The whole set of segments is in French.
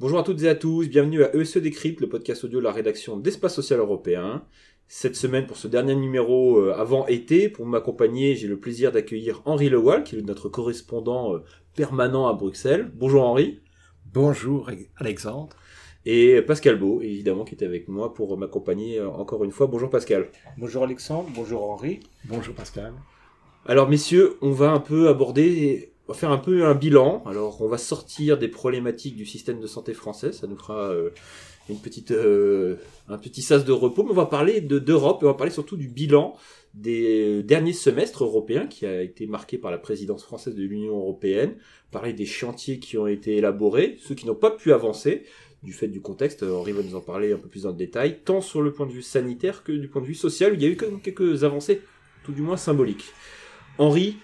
Bonjour à toutes et à tous, bienvenue à ESE Décrypte, le podcast audio de la rédaction d'Espace Social Européen. Cette semaine, pour ce dernier numéro euh, avant été, pour m'accompagner, j'ai le plaisir d'accueillir Henri Lewal, qui est notre correspondant euh, permanent à Bruxelles. Bonjour Henri. Bonjour Alexandre. Et Pascal Beau, évidemment, qui est avec moi pour m'accompagner euh, encore une fois. Bonjour Pascal. Bonjour Alexandre, bonjour Henri. Bonjour Pascal. Alors messieurs, on va un peu aborder, on va faire un peu un bilan. Alors on va sortir des problématiques du système de santé français, ça nous fera euh, une petite, euh, un petit sas de repos, mais on va parler de d'Europe et on va parler surtout du bilan des derniers semestres européens qui a été marqué par la présidence française de l'Union européenne, parler des chantiers qui ont été élaborés, ceux qui n'ont pas pu avancer du fait du contexte. Henri va nous en parler un peu plus dans le détail, tant sur le point de vue sanitaire que du point de vue social. Il y a eu quand même quelques avancées, tout du moins symboliques. Henri,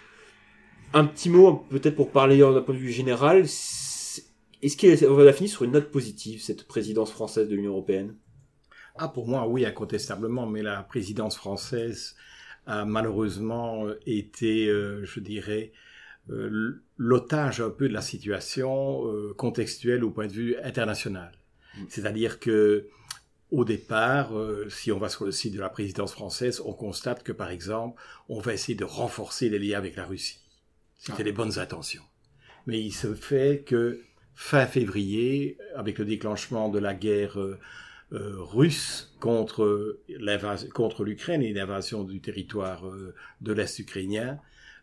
un petit mot peut-être pour parler d'un point de vue général. Est-ce qu'on va finir sur une note positive, cette présidence française de l'Union européenne? Ah, pour moi, oui, incontestablement, mais la présidence française a malheureusement euh, été, euh, je dirais, euh, l'otage un peu de la situation contextuelle au point de vue international. Mm. C'est-à-dire que au départ, si on va sur le site de la présidence française, on constate que, par exemple, on va essayer de renforcer les liens avec la Russie. C'était ah. les bonnes intentions. Mais il se fait que fin février, avec le déclenchement de la guerre euh, euh, russe contre contre l'Ukraine et l'invasion du territoire euh, de l'Est ukrainien,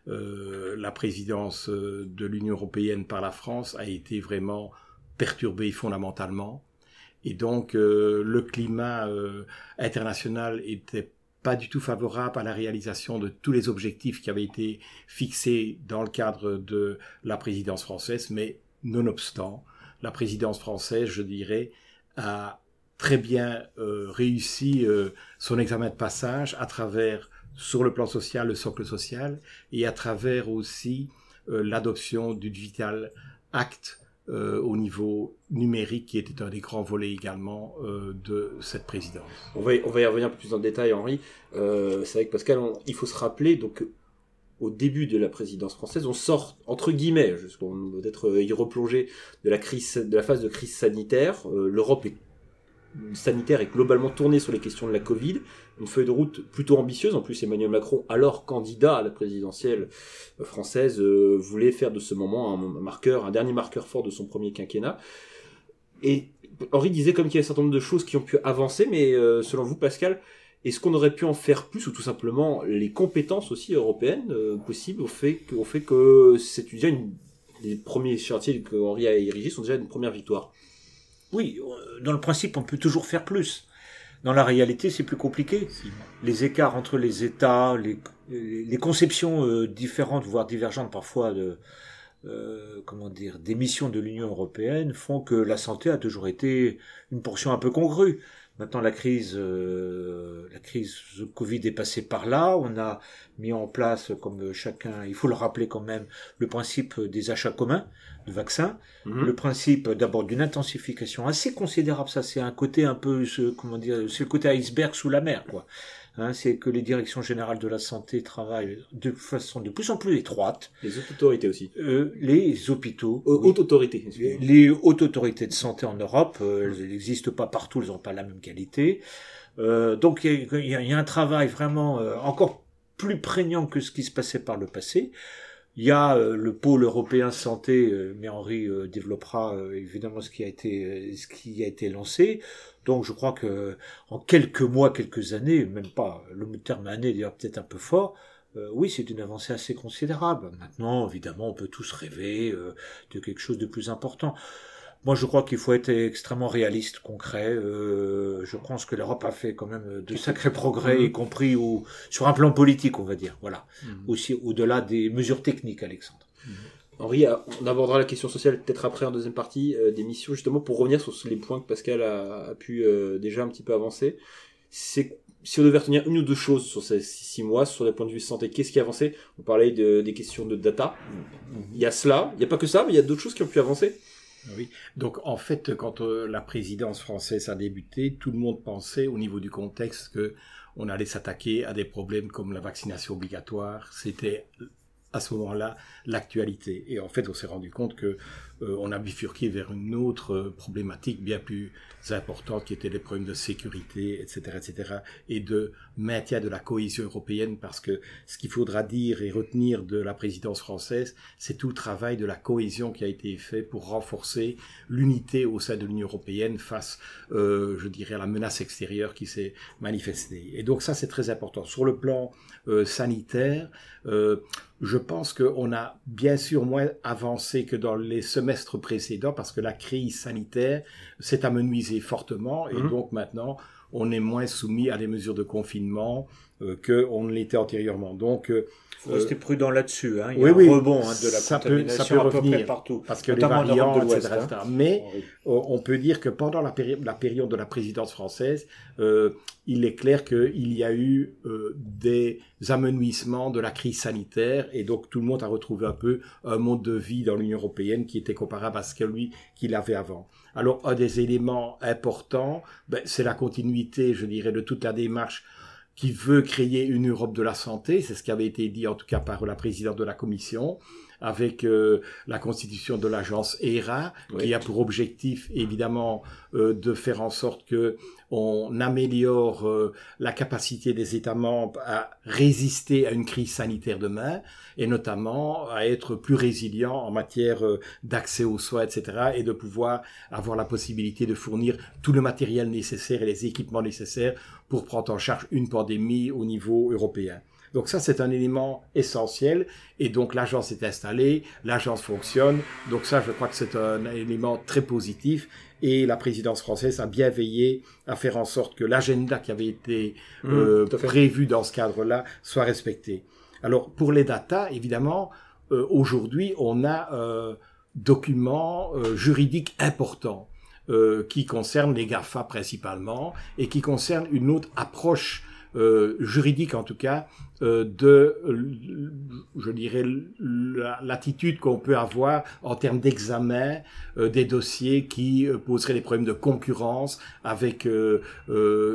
la présidence de l'Union européenne par la France a été vraiment perturbée fondamentalement. Et donc le climat international était pas du tout favorable à la réalisation de tous les objectifs qui avaient été fixés dans le cadre de la présidence française, mais Nonobstant, la présidence française, je dirais, a très bien euh, réussi euh, son examen de passage à travers, sur le plan social, le socle social, et à travers aussi euh, l'adoption du Digital Act au niveau numérique, qui était un des grands volets également de cette présidence. On va, y, revenir un peu plus le détail, Henri. c'est vrai que Pascal, il faut se rappeler, donc au début de la présidence française, on sort entre guillemets, jusqu'on peut-être euh, y replonger de la crise, de la phase de crise sanitaire. Euh, L'Europe est sanitaire est globalement tournée sur les questions de la Covid, une feuille de route plutôt ambitieuse. En plus, Emmanuel Macron, alors candidat à la présidentielle euh, française, voulait faire de ce moment un marqueur, un dernier marqueur fort de son premier quinquennat. Et Henri disait comme qu'il y a un certain nombre de choses qui ont pu avancer, mais selon vous, Pascal, est-ce qu'on aurait pu en faire plus ou tout simplement les compétences aussi européennes euh, possibles au fait que, que c'est déjà une, les premiers chantiers que Henri a érigés sont déjà une première victoire? Oui, euh, dans le principe, on peut toujours faire plus. Dans la réalité, c'est plus compliqué. Les écarts entre les États, les, les conceptions euh, différentes, voire divergentes parfois de, euh, comment dire, des missions de l'Union européenne font que la santé a toujours été une portion un peu congrue. Maintenant, la crise, euh, la crise Covid est passée par là. On a mis en place, comme chacun, il faut le rappeler quand même, le principe des achats communs de vaccins, mhm. le principe d'abord d'une intensification assez considérable. Ça, c'est un côté un peu, comment dire, c'est le côté iceberg sous la mer, quoi. Hein, c'est que les directions générales de la santé travaillent de façon de plus en plus étroite. Les autorités aussi. Euh, les hôpitaux. Euh, hautes autorités. Les hautes autorités de santé en Europe, euh, elles n'existent pas partout, elles n'ont pas la même qualité. Euh, donc il y, y, a un travail vraiment euh, encore plus prégnant que ce qui se passait par le passé. Il y a euh, le pôle européen santé, euh, mais Henri euh, développera évidemment ce qui a été ce qui a été lancé. Donc je crois que en quelques mois, quelques années, même pas le terme année d'ailleurs peut-être un peu fort, oui, c'est une avancée assez considérable. Maintenant, évidemment, on peut tous rêver de quelque chose de plus important. Moi, je crois qu'il faut être extrêmement réaliste, concret. Euh, je pense que l'Europe a fait quand même de sacrés progrès, mm-hmm. y compris au, sur un plan politique, on va dire. Voilà. Mm-hmm. Aussi au-delà des mesures techniques, Alexandre. Mm-hmm. Henri, on abordera la question sociale peut-être après en deuxième partie euh, d'émission, justement pour revenir sur les points que Pascal a, pu euh, déjà un petit peu avancer. C'est si on devait retenir une ou deux choses sur ces six mois, sur les points de vue santé, qu'est-ce qui a avancé? On parlait de, des questions de data. Il y a cela, il n'y a pas que ça, mais il y a d'autres choses qui ont pu avancer. Oui. Donc en fait, quand euh, la présidence française a débuté, tout le monde pensait au niveau du contexte que on allait s'attaquer à des problèmes comme la vaccination obligatoire. C'était à ce moment-là l'actualité. Et en fait, on s'est rendu compte que euh, on a bifurqué vers une autre euh, problématique bien plus importante qui était les problèmes de sécurité, etc., etc., et de maintien de la cohésion européenne, parce que ce qu'il faudra dire et retenir de la présidence française, c'est tout le travail de la cohésion qui a été fait pour renforcer l'unité au sein de l'Union européenne face, euh, je dirais, à la menace extérieure qui s'est manifestée. Et donc ça, c'est très important. Sur le plan sanitaire, je pense qu'on a bien sûr moins avancé que dans les précédents parce que la crise sanitaire s'est amenuisée fortement et Mhm. donc maintenant on est moins soumis à des mesures de confinement qu'on ne l'était antérieurement. Donc euh, faut rester prudent là-dessus. Hein. Il y oui, a un oui, rebond hein, de la ça peut- ça peut à peu revenir, près partout. parce que les Notamment en Europe variants, de l'Ouest, etc., hein. Mais euh, on peut dire que pendant la, péri- la période de la présidence française, euh, il est clair qu'il y a eu euh, des amenuissements de la crise sanitaire et donc tout le monde a retrouvé un peu un mode de vie dans l'Union européenne qui était comparable à ce que lui qu'il avait avant. Alors un des éléments importants, ben, c'est la continuité, je dirais, de toute la démarche qui veut créer une Europe de la santé, c'est ce qui avait été dit en tout cas par la présidente de la Commission, avec euh, la constitution de l'agence ERA, Oui. qui a pour objectif évidemment euh, de faire en sorte que on améliore euh, la capacité des États membres à résister à une crise sanitaire demain, et notamment à être plus résilients en matière euh, d'accès aux soins, etc., et de pouvoir avoir la possibilité de fournir tout le matériel nécessaire et les équipements nécessaires pour prendre en charge une pandémie au niveau européen. Donc ça, c'est un élément essentiel. Et donc l'agence est installée, l'agence fonctionne. Donc ça, je crois que c'est un élément très positif. Et la présidence française a bien veillé à faire en sorte que l'agenda qui avait été Mmh, euh, prévu dans ce cadre-là soit respecté. Alors pour les datas, évidemment, euh, aujourd'hui, on a un document euh, juridique important euh, qui concerne les GAFA principalement et qui concerne une autre approche euh, juridique en tout cas euh, de, euh, je dirais, la- l'attitude qu'on peut avoir en termes d'examen euh, des dossiers qui euh, poseraient des problèmes de concurrence avec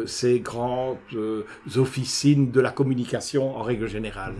ces grandes euh, officines de la communication en règle générale.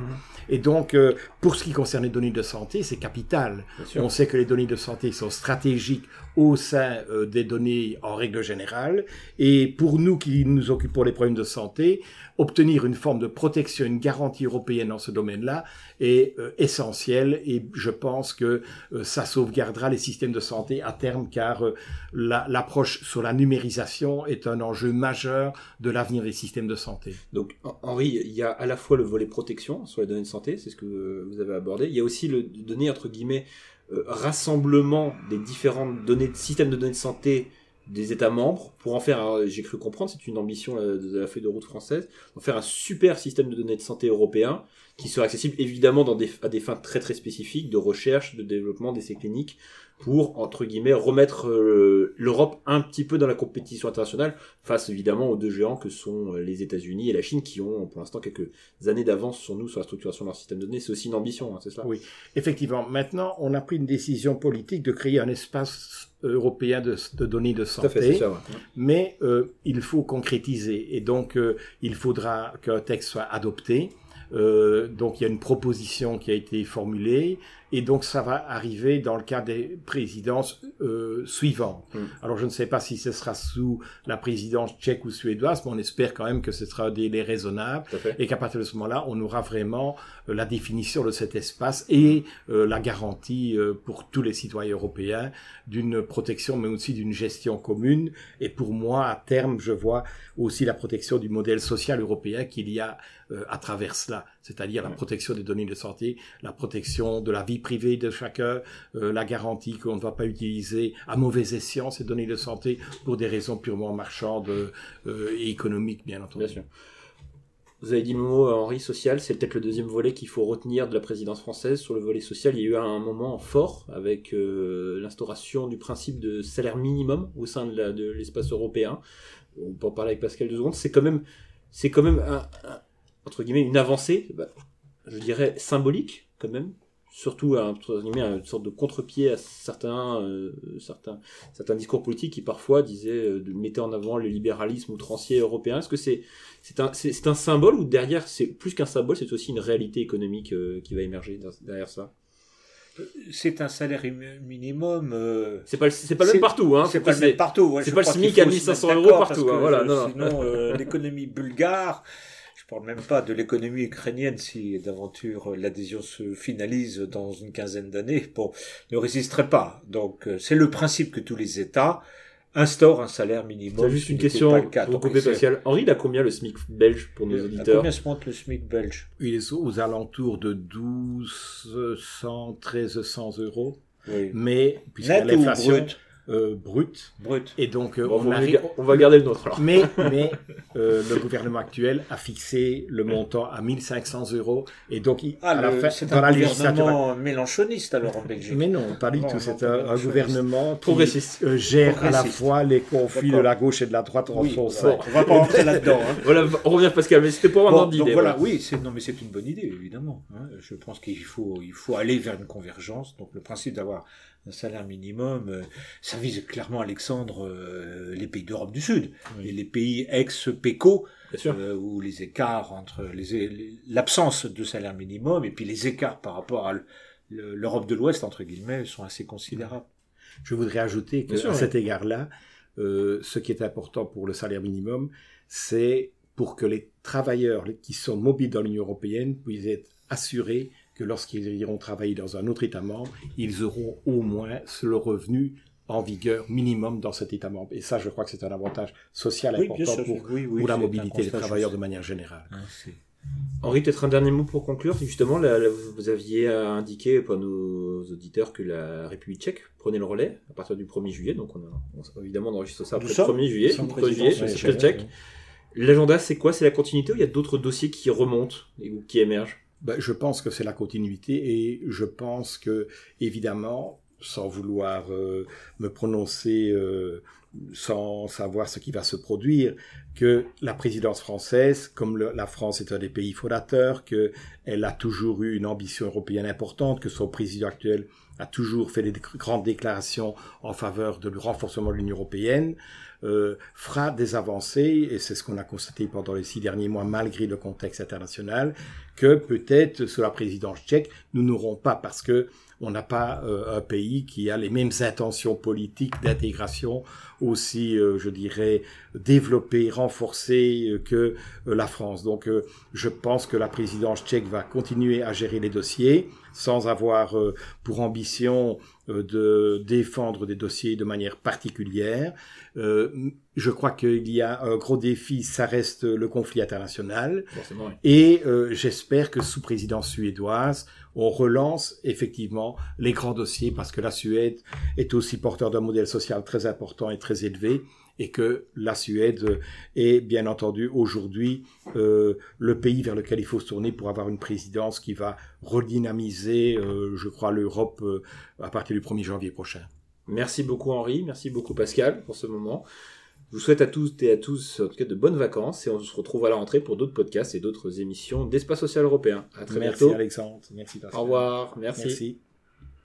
Et donc, euh, pour ce qui concerne les données de santé, c'est capital. On sait que les données de santé sont stratégiques au sein des données en règle générale. Et pour nous qui nous occupons des problèmes de santé, obtenir une forme de protection, une garantie européenne dans ce domaine-là est euh, essentiel. Et je pense que euh, ça sauvegardera les systèmes de santé à terme, car euh, la- l'approche sur la numérisation est un enjeu majeur de l'avenir des systèmes de santé. Donc, Hen- Henri, il y a à la fois le volet protection sur les données de santé, c'est ce que vous avez abordé. Il y a aussi le donné, entre guillemets, euh, rassemblement des différentes données, systèmes de données de santé des États membres pour en faire, j'ai cru comprendre, c'est une ambition euh, de la feuille de route française, en faire un super système de données de santé européen qui sera accessible évidemment à des fins très très spécifiques de recherche, de développement d'essais cliniques pour, entre guillemets, remettre euh, l'Europe un petit peu dans la compétition internationale face évidemment aux deux géants que sont euh, les États-Unis et la Chine qui ont pour l'instant quelques années d'avance sur nous sur la structuration de leur système de données. C'est aussi une ambition, hein, c'est cela Oui. Effectivement, maintenant, on a pris une décision politique de créer un espace européen de, de données de à fait, santé, ça. ouais. mais euh, il faut concrétiser et donc euh, il faudra qu'un texte soit adopté. Euh, donc il y a une proposition qui a été formulée et donc ça va arriver dans le cadre des présidences euh, suivantes. Mm. Alors je ne sais pas si ce sera sous la présidence tchèque ou suédoise, mais on espère quand même que ce sera un délai raisonnable et qu'à partir de ce moment-là, on aura vraiment euh, la définition de cet espace et euh, la garantie euh, pour tous les citoyens européens d'une protection, mais aussi d'une gestion commune. Et pour moi, à terme, je vois aussi la protection du modèle social européen qu'il y a euh, à travers cela, c'est-à-dire la protection des données de santé, la protection de la vie privée de chacun, euh, la garantie qu'on ne va pas utiliser à mauvais escient ces données de santé pour des raisons purement marchandes euh, et économiques, bien entendu. Bien sûr. Vous avez dit le mot, euh, Henri, social, c'est peut-être le deuxième volet qu'il faut retenir de la présidence française. Sur le volet social, il y a eu un moment fort avec euh, l'instauration du principe de salaire minimum au sein de l'espace européen. On peut en parler avec Pascal deux secondes. C'est quand même, c'est quand même un- un- entre guillemets une avancée, bah, je dirais symbolique quand même, surtout à, entre guillemets, une sorte de contre-pied à certains, euh, certains, certains discours politiques qui parfois disaient, euh, de, mettaient en avant le libéralisme outrancier européen. Est-ce que c'est c'est un, c'est, c'est un symbole ou derrière, c'est plus qu'un symbole, c'est aussi une réalité économique euh, qui va émerger der- derrière ça? C'est un salaire im- minimum. euh, C'est pas, le- c'est pas le même partout, hein. c'est pas le même partout. ouais, c'est pas le SMIC à faut se 1500 mettre euros partout, hein, voilà, euh, non, non. Sinon, euh, l'économie bulgare, je parle même pas de l'économie ukrainienne si d'aventure euh, l'adhésion se finalise dans une quinzaine d'années, bon, ne résisterait pas. Donc, euh, c'est le principe que tous les États instaurent un salaire minimum. C'est juste une question Pascal. Henri, il a combien le SMIC belge pour nos à auditeurs Combien se monte le SMIC belge? Il est aux alentours de 1200, 1300 euros. Oui. Mais, ou l'inflation brut? Euh, brute, Brut. et donc euh, Bon, on on, va arrive... ga- on va garder le nôtre alors. Mais, mais euh, le gouvernement actuel a fixé le montant à 1500 euros, et donc il- Ah, à la le- fin, c'est dans un la gouvernement mélanchoniste alors en Belgique. Mais non, pas du Non, tout. C'est un, un gouvernement qui Progressiste. euh, gère à la fois les conflits de la gauche et de la droite en Oui, son sein. on va pas rentrer là-dedans. Hein. Voilà, on revient Pascal, mais c'était pour avoir Bon, un ordre donc d'idée. voilà, voilà. oui, c'est non mais c'est une bonne idée évidemment. hein. Je pense qu'il faut il faut aller vers une convergence. Donc le principe d'avoir un salaire minimum, euh, ça vise clairement Alexandre euh, les pays d'Europe du Sud Oui. et les pays ex-PECO euh, où les écarts entre les l'absence de salaire minimum et puis les écarts par rapport à l'Europe de l'Ouest entre guillemets sont assez considérables. Je voudrais ajouter qu'à sûr, cet égard-là, euh, ce qui est important pour le salaire minimum, c'est pour que les travailleurs qui sont mobiles dans l'Union européenne puissent être assurés que lorsqu'ils iront travailler dans un autre État membre, ils auront au moins le revenu en vigueur minimum dans cet État membre. Et ça, je crois que c'est un avantage social Oui, important sûr, pour, oui, oui, pour la mobilité des travailleurs de manière générale. C'est- Henri, peut-être un dernier mot pour conclure. Justement, là, là, vous aviez indiqué pour nos auditeurs que la République tchèque prenait le relais à partir du 1er juillet. Donc, on a, on- évidemment, on enregistre ça après le sommes- 1er juillet. nous sommes le 1er juillet, c'est le tchèque. L'agenda, c'est quoi? C'est la continuité ou il y a d'autres dossiers qui remontent et ou qui émergent? Ben, je pense que c'est la continuité et je pense que, évidemment, sans vouloir euh, me prononcer euh, sans savoir ce qui va se produire, que la présidence française, comme la France est un des pays fondateurs, que elle a toujours eu une ambition européenne importante, que son président actuel a toujours fait des grandes déclarations en faveur le renforcement de l'Union européenne, euh, fera des avancées, et c'est ce qu'on a constaté pendant les six derniers mois, malgré le contexte international, que peut-être sous la présidence tchèque, nous n'aurons pas, parce que on n'a pas euh, un pays qui a les mêmes intentions politiques d'intégration aussi, euh, je dirais, développées, renforcées euh, que la France. Donc, je pense que la présidence tchèque va continuer à gérer les dossiers sans avoir pour ambition de défendre des dossiers de manière particulière. Je crois qu'il y a un gros défi, ça reste le conflit international. Forcément, oui. Et j'espère que sous présidence suédoise, on relance effectivement les grands dossiers parce que la Suède est aussi porteur d'un modèle social très important et très élevé et que la Suède est bien entendu aujourd'hui euh, le pays vers lequel il faut se tourner pour avoir une présidence qui va redynamiser, euh, je crois, l'Europe euh, à partir du 1er janvier prochain. Merci beaucoup Henri, merci beaucoup Pascal pour ce moment. Je vous souhaite à tous et à tous en tout cas de bonnes vacances et on se retrouve à la rentrée pour d'autres podcasts et d'autres émissions d'Espace Social Européen. À très Merci bientôt. Alexandre, merci Pascal. Au revoir, merci. Merci.